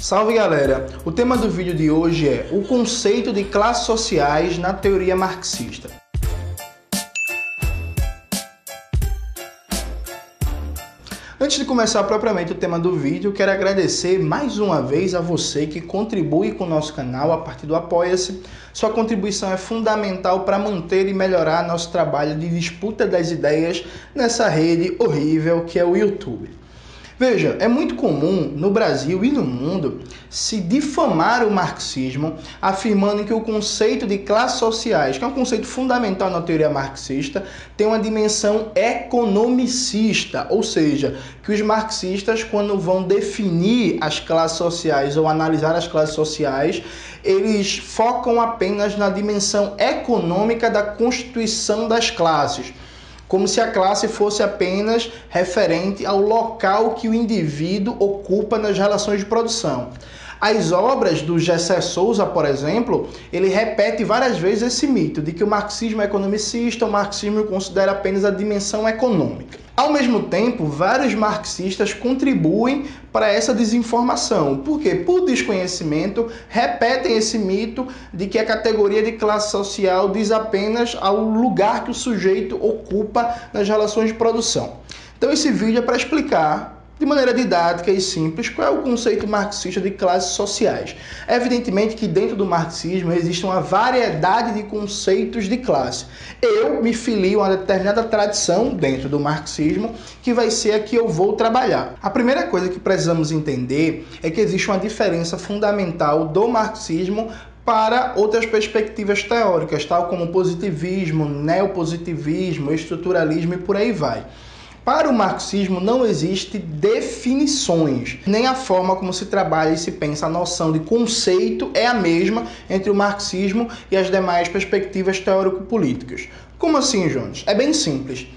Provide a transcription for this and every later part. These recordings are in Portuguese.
Salve galera! O tema do vídeo de hoje é o conceito de classes sociais na teoria marxista. Antes de começar propriamente o tema do vídeo, quero agradecer mais uma vez a você que contribui com o nosso canal a partir do Apoia-se. Sua contribuição é fundamental para manter e melhorar nosso trabalho de disputa das ideias nessa rede horrível que é o YouTube. Veja, é muito comum no Brasil e no mundo se difamar o marxismo, afirmando que o conceito de classes sociais, que é um conceito fundamental na teoria marxista, tem uma dimensão economicista, ou seja, que os marxistas, quando vão definir as classes sociais ou analisar as classes sociais, eles focam apenas na dimensão econômica da constituição das classes como se a classe fosse apenas referente ao local que o indivíduo ocupa nas relações de produção. As obras do Gessé Souza, por exemplo, ele repete várias vezes esse mito de que o marxismo é economicista, o marxismo considera apenas a dimensão econômica. Ao mesmo tempo, vários marxistas contribuem para essa desinformação. Por quê? Por desconhecimento, repetem esse mito de que a categoria de classe social diz apenas ao lugar que o sujeito ocupa nas relações de produção. Então, esse vídeo é para explicar de maneira didática e simples, qual é o conceito marxista de classes sociais. Evidentemente que dentro do marxismo existe uma variedade de conceitos de classe. Eu me filio a uma determinada tradição dentro do marxismo, que vai ser a que eu vou trabalhar. A primeira coisa que precisamos entender é que existe uma diferença fundamental do marxismo para outras perspectivas teóricas, tal como positivismo, neopositivismo, estruturalismo e por aí vai. Para o marxismo não existe definições, nem a forma como se trabalha e se pensa a noção de conceito é a mesma entre o marxismo e as demais perspectivas teórico-políticas. Como assim, Jones? É bem simples.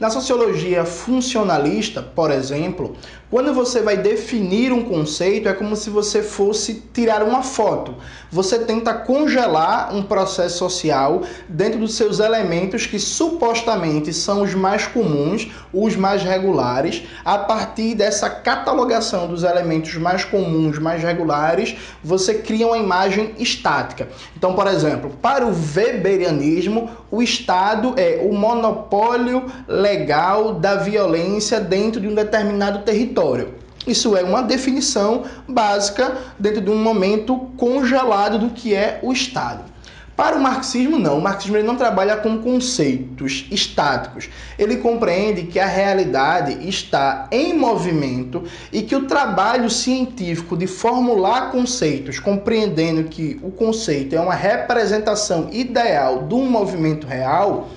Na sociologia funcionalista, por exemplo, quando você vai definir um conceito, é como se você fosse tirar uma foto. Você tenta congelar um processo social dentro dos seus elementos que supostamente são os mais comuns, os mais regulares. A partir dessa catalogação dos elementos mais comuns, mais regulares, você cria uma imagem estática. Então, por exemplo, para o weberianismo, o Estado é o monopólio legal da violência dentro de um determinado território. Isso é uma definição básica dentro de um momento congelado do que é o Estado. Para o marxismo, não. O marxismo não trabalha com conceitos estáticos. Ele compreende que a realidade está em movimento e que o trabalho científico de formular conceitos, compreendendo que o conceito é uma representação ideal de um movimento real,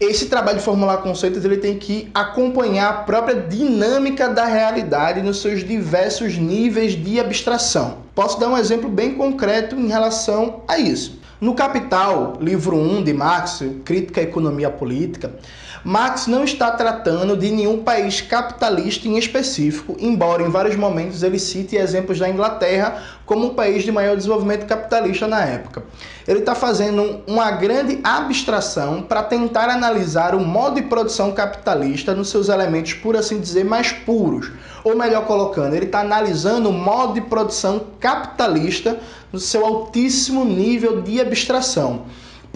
esse trabalho de formular conceitos ele tem que acompanhar a própria dinâmica da realidade nos seus diversos níveis de abstração. Posso dar um exemplo bem concreto em relação a isso. No Capital, livro 1 de Marx, Crítica à Economia Política, Marx não está tratando de nenhum país capitalista em específico, embora em vários momentos ele cite exemplos da Inglaterra como um país de maior desenvolvimento capitalista na época. Ele está fazendo uma grande abstração para tentar analisar o modo de produção capitalista nos seus elementos, por assim dizer, mais puros. Ou melhor colocando, ele está analisando o modo de produção capitalista no seu altíssimo nível de abstração.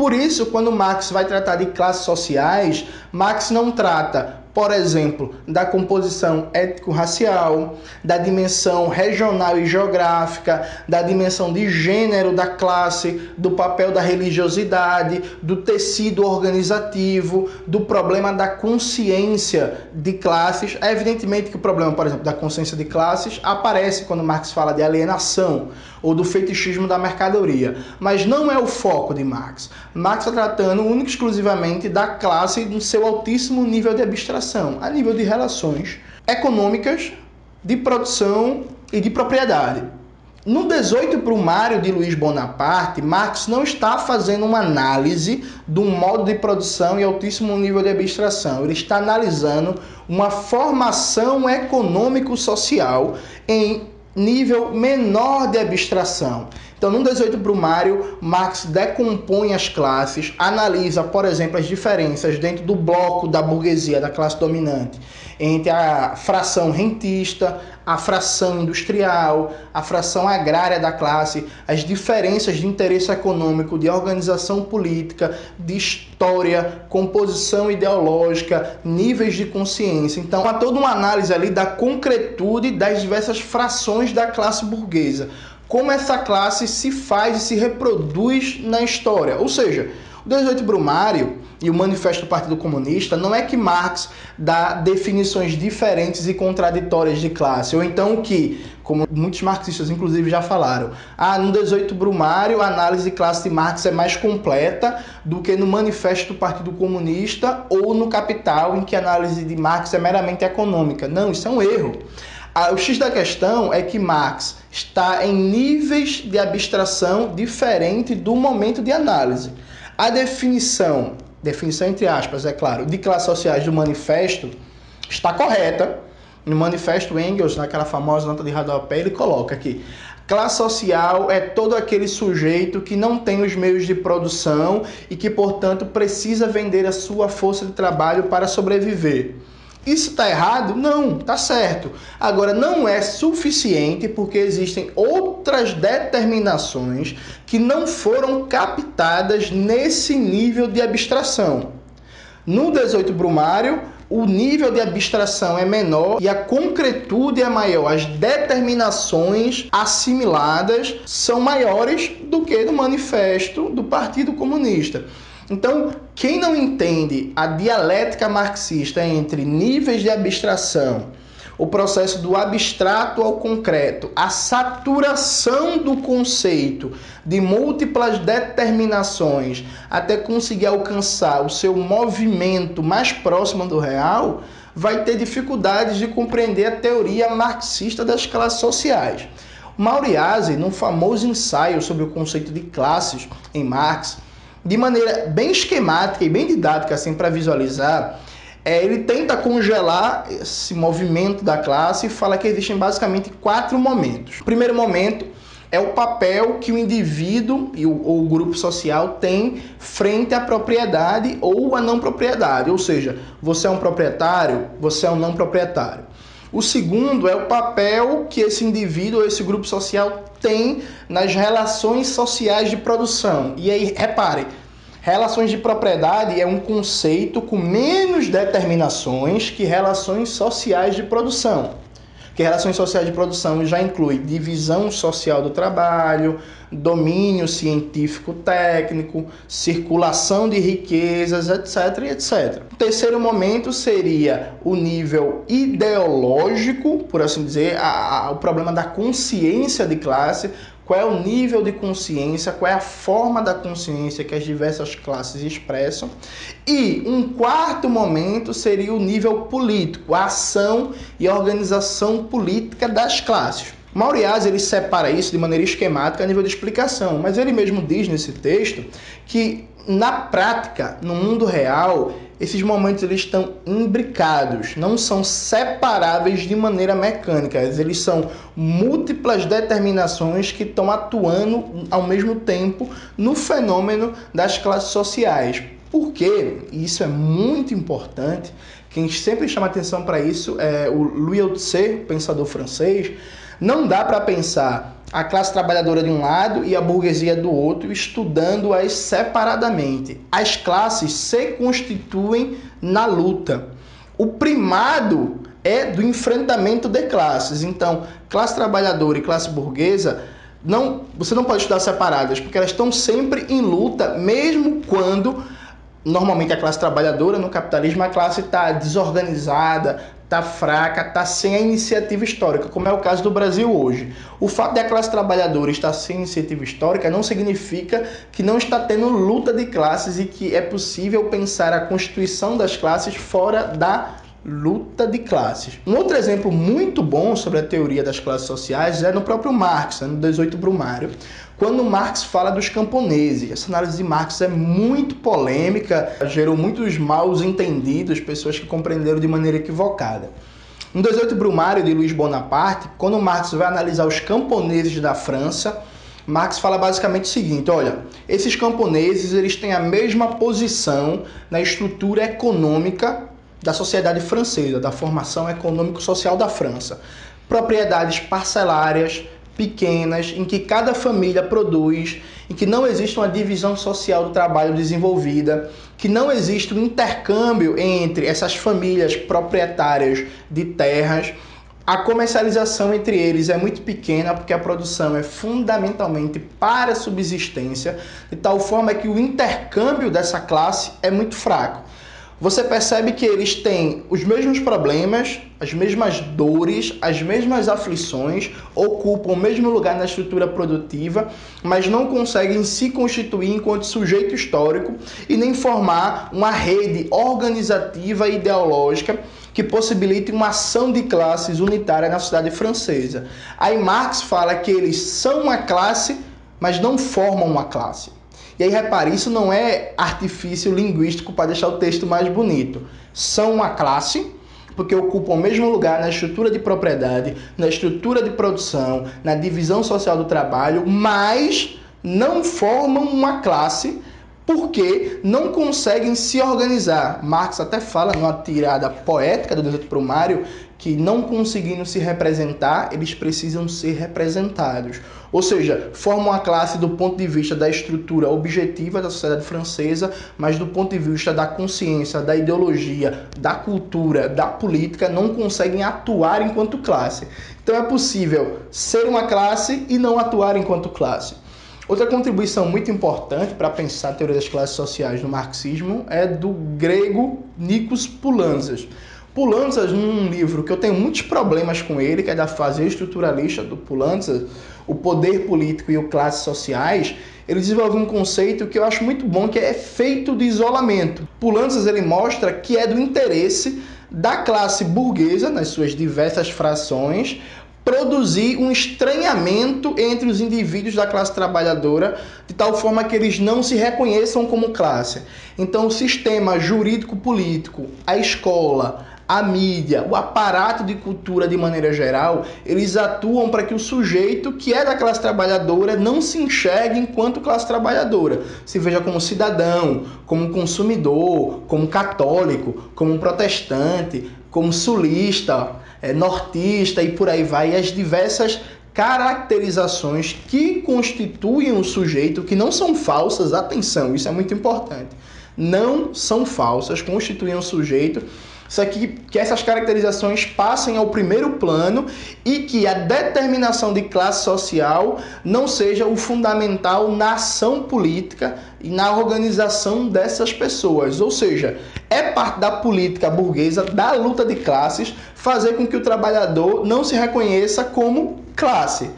Por isso, quando Marx vai tratar de classes sociais, Marx não trata por exemplo, da composição étnico-racial, da dimensão regional e geográfica, da dimensão de gênero da classe, do papel da religiosidade, do tecido organizativo, do problema da consciência de classes. É evidentemente que o problema, por exemplo, da consciência de classes aparece quando Marx fala de alienação ou do fetichismo da mercadoria, mas não é o foco de Marx. Marx está tratando único exclusivamente da classe no seu altíssimo nível de abstração a nível de relações econômicas, de produção e de propriedade. No 18 Brumário de Luiz Bonaparte, Marx não está fazendo uma análise do modo de produção e altíssimo nível de abstração. Ele está analisando uma formação econômico-social em nível menor de abstração. Então, no 18 Brumário, Marx decompõe as classes, analisa, por exemplo, as diferenças dentro do bloco da burguesia, da classe dominante, entre a fração rentista, a fração industrial, a fração agrária da classe, as diferenças de interesse econômico, de organização política, de história, composição ideológica, níveis de consciência. Então, há toda uma análise ali da concretude das diversas frações da classe burguesa. Como essa classe se faz e se reproduz na história. Ou seja, o 18 Brumário e o Manifesto do Partido Comunista não é que Marx dá definições diferentes e contraditórias de classe, ou então que, como muitos marxistas inclusive já falaram, ah, no 18 Brumário a análise de classe de Marx é mais completa do que no Manifesto do Partido Comunista ou no Capital, em que a análise de Marx é meramente econômica. Não, isso é um erro. O X da questão é que Marx está em níveis de abstração diferente do momento de análise. A definição definição entre aspas, é claro, de classes sociais do manifesto está correta. No manifesto Engels, naquela famosa nota de rodapé, ele coloca aqui: classe social é todo aquele sujeito que não tem os meios de produção e que, portanto, precisa vender a sua força de trabalho para sobreviver. Isso está errado? Não, está certo. Agora, não é suficiente porque existem outras determinações que não foram captadas nesse nível de abstração. No 18 Brumário, o nível de abstração é menor e a concretude é maior. As determinações assimiladas são maiores do que no manifesto do Partido Comunista. Então, quem não entende a dialética marxista entre níveis de abstração, o processo do abstrato ao concreto, a saturação do conceito de múltiplas determinações até conseguir alcançar o seu movimento mais próximo do real, vai ter dificuldades de compreender a teoria marxista das classes sociais. Mauriase, num famoso ensaio sobre o conceito de classes em Marx, de maneira bem esquemática e bem didática assim para visualizar, é, ele tenta congelar esse movimento da classe e fala que existem basicamente quatro momentos. O primeiro momento é o papel que o indivíduo e o, ou o grupo social tem frente à propriedade ou à não propriedade, ou seja, você é um proprietário, você é um não proprietário. O segundo é o papel que esse indivíduo esse grupo social tem nas relações sociais de produção. E aí, repare, relações de propriedade é um conceito com menos determinações que relações sociais de produção que relações sociais de produção já inclui divisão social do trabalho, domínio científico técnico, circulação de riquezas, etc, etc. O terceiro momento seria o nível ideológico, por assim dizer, a, a, o problema da consciência de classe, qual é o nível de consciência, qual é a forma da consciência que as diversas classes expressam. E um quarto momento seria o nível político, a ação e organização política das classes. Mauriás ele separa isso de maneira esquemática a nível de explicação, mas ele mesmo diz nesse texto que na prática, no mundo real, esses momentos eles estão imbricados, não são separáveis de maneira mecânica, eles são múltiplas determinações que estão atuando ao mesmo tempo no fenômeno das classes sociais. Por quê? E isso é muito importante. Quem sempre chama atenção para isso é o Louis Althusser, pensador francês. Não dá para pensar a classe trabalhadora de um lado e a burguesia do outro, estudando-as separadamente. As classes se constituem na luta. O primado é do enfrentamento de classes. Então, classe trabalhadora e classe burguesa, não, você não pode estudar separadas, porque elas estão sempre em luta, mesmo quando normalmente a classe trabalhadora no capitalismo a classe está desorganizada, está fraca, está sem a iniciativa histórica, como é o caso do Brasil hoje. O fato de a classe trabalhadora estar sem iniciativa histórica não significa que não está tendo luta de classes e que é possível pensar a constituição das classes fora da luta de classes. Um outro exemplo muito bom sobre a teoria das classes sociais é no próprio Marx, no 18 Brumário, quando Marx fala dos camponeses. Essa análise de Marx é muito polêmica, gerou muitos maus entendidos, pessoas que compreenderam de maneira equivocada. No 18 Brumário de Luiz Bonaparte, quando Marx vai analisar os camponeses da França, Marx fala basicamente o seguinte: olha, esses camponeses eles têm a mesma posição na estrutura econômica da sociedade francesa, da formação econômico-social da França. Propriedades parcelárias, pequenas, em que cada família produz, em que não existe uma divisão social do trabalho desenvolvida, que não existe um intercâmbio entre essas famílias proprietárias de terras. A comercialização entre eles é muito pequena porque a produção é fundamentalmente para subsistência, de tal forma que o intercâmbio dessa classe é muito fraco você percebe que eles têm os mesmos problemas, as mesmas dores, as mesmas aflições, ocupam o mesmo lugar na estrutura produtiva, mas não conseguem se constituir enquanto sujeito histórico e nem formar uma rede organizativa e ideológica que possibilite uma ação de classes unitária na sociedade francesa. Aí Marx fala que eles são uma classe, mas não formam uma classe. E aí, repare, isso não é artifício linguístico para deixar o texto mais bonito. São uma classe, porque ocupam o mesmo lugar na estrutura de propriedade, na estrutura de produção, na divisão social do trabalho, mas não formam uma classe porque não conseguem se organizar. Marx até fala numa tirada poética do Deserto Primário que não conseguindo se representar, eles precisam ser representados. Ou seja, formam a classe do ponto de vista da estrutura objetiva da sociedade francesa, mas do ponto de vista da consciência, da ideologia, da cultura, da política, não conseguem atuar enquanto classe. Então é possível ser uma classe e não atuar enquanto classe. Outra contribuição muito importante para pensar a teoria das classes sociais no marxismo é do grego Nikos Poulantzas. Poulantzas, num livro que eu tenho muitos problemas com ele, que é da fase estruturalista do Poulantzas, o poder político e o classes sociais, ele desenvolve um conceito que eu acho muito bom, que é efeito de isolamento. Poulantzas ele mostra que é do interesse da classe burguesa, nas suas diversas frações, produzir um estranhamento entre os indivíduos da classe trabalhadora, de tal forma que eles não se reconheçam como classe. Então, o sistema jurídico-político, a escola, a mídia, o aparato de cultura de maneira geral, eles atuam para que o sujeito que é da classe trabalhadora não se enxergue enquanto classe trabalhadora, se veja como cidadão, como consumidor, como católico, como protestante, como sulista, é, nortista e por aí vai, e as diversas caracterizações que constituem o sujeito, que não são falsas, atenção, isso é muito importante, não são falsas, constituem um sujeito isso aqui, que essas caracterizações passem ao primeiro plano e que a determinação de classe social não seja o fundamental na ação política e na organização dessas pessoas. Ou seja, é parte da política burguesa, da luta de classes, fazer com que o trabalhador não se reconheça como classe.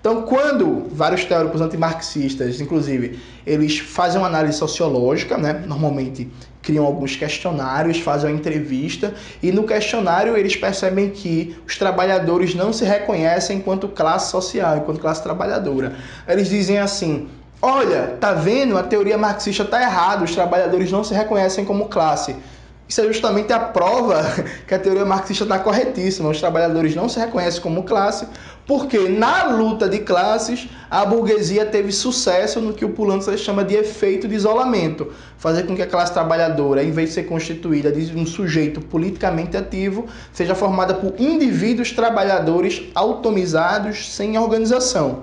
Então, quando vários teóricos antimarxistas, inclusive, eles fazem uma análise sociológica, né? normalmente criam alguns questionários, fazem uma entrevista, e no questionário eles percebem que os trabalhadores não se reconhecem enquanto classe social, enquanto classe trabalhadora. Eles dizem assim: olha, tá vendo? A teoria marxista está errada, os trabalhadores não se reconhecem como classe. Isso é justamente a prova que a teoria marxista está corretíssima. Os trabalhadores não se reconhecem como classe, porque na luta de classes a burguesia teve sucesso no que o Pulantzas chama de efeito de isolamento, fazer com que a classe trabalhadora, em vez de ser constituída de um sujeito politicamente ativo, seja formada por indivíduos trabalhadores automizados sem organização.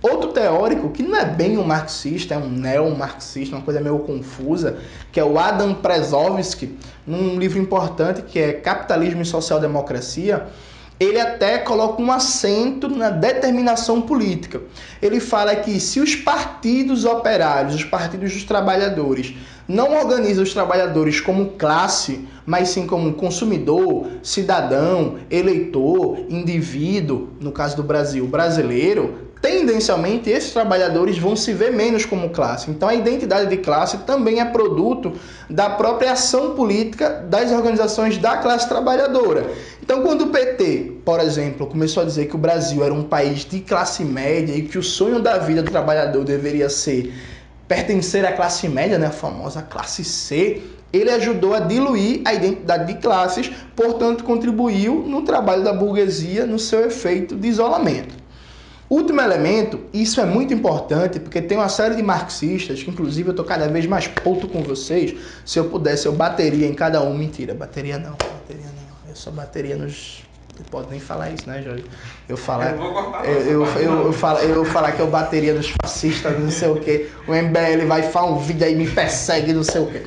Outro teórico, que não é bem um marxista, é um neo-marxista, uma coisa meio confusa, que é o Adam Przewalski, num livro importante que é Capitalismo e Social Democracia, ele até coloca um acento na determinação política. Ele fala que se os partidos operários, os partidos dos trabalhadores, não organizam os trabalhadores como classe, mas sim como consumidor, cidadão, eleitor, indivíduo, no caso do Brasil, brasileiro, tendencialmente esses trabalhadores vão se ver menos como classe. Então a identidade de classe também é produto da própria ação política das organizações da classe trabalhadora. Então quando o PT, por exemplo, começou a dizer que o Brasil era um país de classe média e que o sonho da vida do trabalhador deveria ser pertencer à classe média, né, a famosa classe C, ele ajudou a diluir a identidade de classes, portanto contribuiu no trabalho da burguesia no seu efeito de isolamento. Último elemento, isso é muito importante, porque tem uma série de marxistas, que inclusive eu tô cada vez mais puto com vocês. Se eu pudesse, eu bateria em cada um. Mentira, bateria não, bateria não. Eu só bateria nos. Não pode nem falar isso, né, Jorge? Eu falar. Eu, eu, eu, eu, eu, falar, eu falar que eu bateria nos fascistas, não sei o quê. O MBL vai falar um vídeo aí, me persegue, não sei o quê.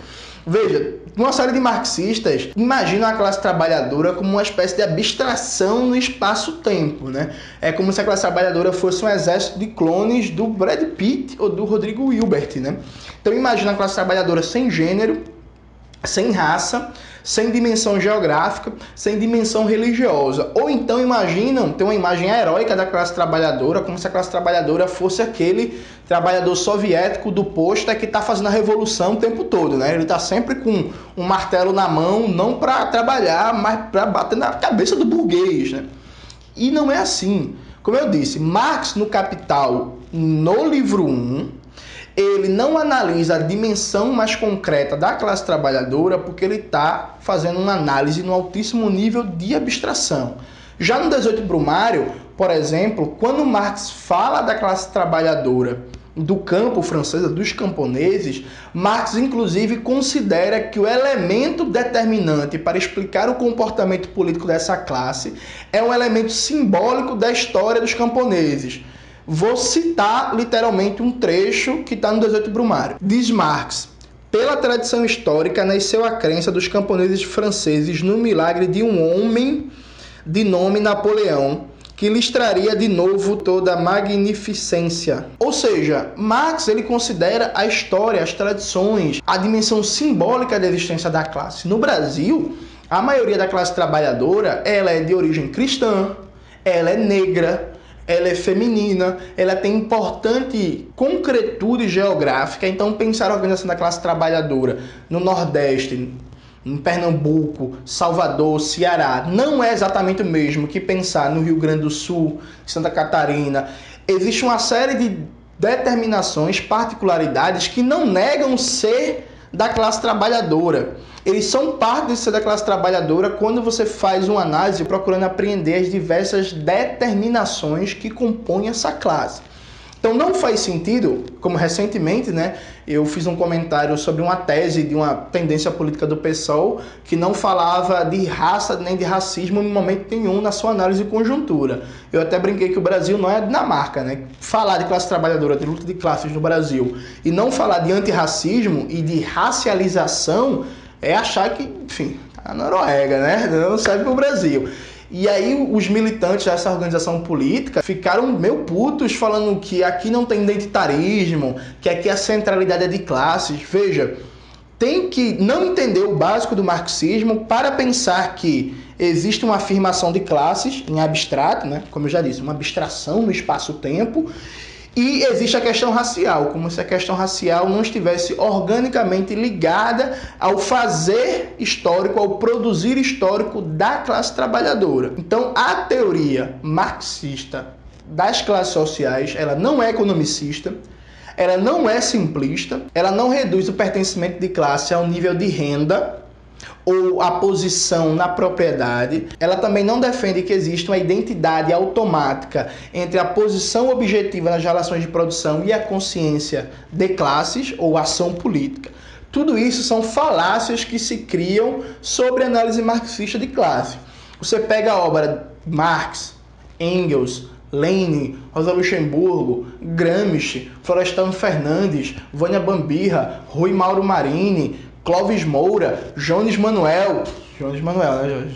Veja, uma série de marxistas imaginam a classe trabalhadora como uma espécie de abstração no espaço-tempo, né? É como se a classe trabalhadora fosse um exército de clones do Brad Pitt ou do Rodrigo Hilbert, né? Então imagina a classe trabalhadora sem gênero, sem raça, sem dimensão geográfica, sem dimensão religiosa. Ou então imaginam, tem uma imagem heróica da classe trabalhadora, como se a classe trabalhadora fosse aquele trabalhador soviético do posto é que está fazendo a revolução o tempo todo, né? Ele está sempre com um martelo na mão, não para trabalhar, mas para bater na cabeça do burguês, né? E não é assim. Como eu disse, Marx no Capital, no livro 1, ele não analisa a dimensão mais concreta da classe trabalhadora porque ele está fazendo uma análise no altíssimo nível de abstração. Já no 18 Brumário, por exemplo, quando Marx fala da classe trabalhadora do campo francesa, dos camponeses, Marx inclusive considera que o elemento determinante para explicar o comportamento político dessa classe é um elemento simbólico da história dos camponeses. Vou citar literalmente um trecho que está no 18 Brumário. Diz Marx: pela tradição histórica, nasceu a crença dos camponeses franceses no milagre de um homem de nome Napoleão, que lhes traria de novo toda a magnificência. Ou seja, Marx ele considera a história, as tradições, a dimensão simbólica da existência da classe. No Brasil, a maioria da classe trabalhadora ela é de origem cristã, ela é negra, ela é feminina, ela tem importante concretude geográfica. Então, pensar a organização da classe trabalhadora no Nordeste, em Pernambuco, Salvador, Ceará, não é exatamente o mesmo que pensar no Rio Grande do Sul, Santa Catarina. Existe uma série de determinações, particularidades que não negam ser da classe trabalhadora eles são parte de ser da classe trabalhadora quando você faz uma análise procurando apreender as diversas determinações que compõem essa classe. Então não faz sentido, como recentemente, né, eu fiz um comentário sobre uma tese de uma tendência política do PSOL que não falava de raça nem de racismo em momento nenhum na sua análise de conjuntura. Eu até brinquei que o Brasil não é Dinamarca, né? Falar de classe trabalhadora, de luta de classes no Brasil e não falar de antirracismo e de racialização é achar que, enfim, tá na Noruega, né? Não serve para o Brasil. E aí os militantes dessa organização política ficaram meio putos falando que aqui não tem identitarismo, que aqui a centralidade é de classes. Veja, tem que não entender o básico do marxismo para pensar que existe uma afirmação de classes em abstrato, né? Como eu já disse, uma abstração no espaço-tempo e existe a questão racial, como se a questão racial não estivesse organicamente ligada ao fazer histórico, ao produzir histórico da classe trabalhadora. Então, a teoria marxista das classes sociais, ela não é economicista, ela não é simplista, ela não reduz o pertencimento de classe ao nível de renda, ou a posição na propriedade. Ela também não defende que exista uma identidade automática entre a posição objetiva nas relações de produção e a consciência de classes ou ação política. Tudo isso são falácias que se criam sobre a análise marxista de classe. Você pega a obra Marx, Engels, Lenin, Rosa Luxemburgo, Gramsci, Florestano Fernandes, Vânia Bambirra, Rui Mauro Marini, Clóvis Moura, Jones Manuel, Jones Manuel, né?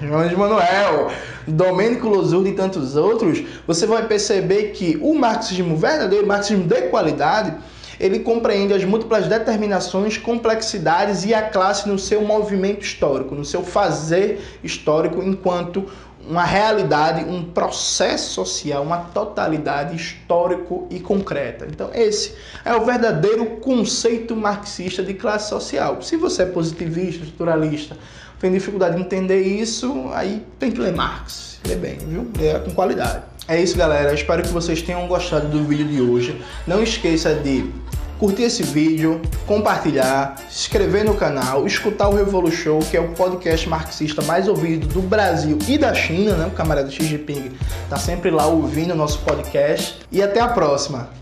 Jones Manuel, Domênico Losurdo e tantos outros, você vai perceber que o marxismo verdadeiro, o marxismo de qualidade, ele compreende as múltiplas determinações, complexidades e a classe no seu movimento histórico, no seu fazer histórico enquanto uma realidade, um processo social, uma totalidade histórico e concreta. Então, esse é o verdadeiro conceito marxista de classe social. Se você é positivista, estruturalista, tem dificuldade de entender isso, aí tem que ler Marx. Lê bem, viu? Lê com qualidade. É isso, galera. espero que vocês tenham gostado do vídeo de hoje. Não esqueça de curtir esse vídeo, compartilhar, se inscrever no canal, escutar o Revolu Show, que é o podcast marxista mais ouvido do Brasil e da China, né? O camarada Xi Jinping tá sempre lá ouvindo o nosso podcast. E até a próxima!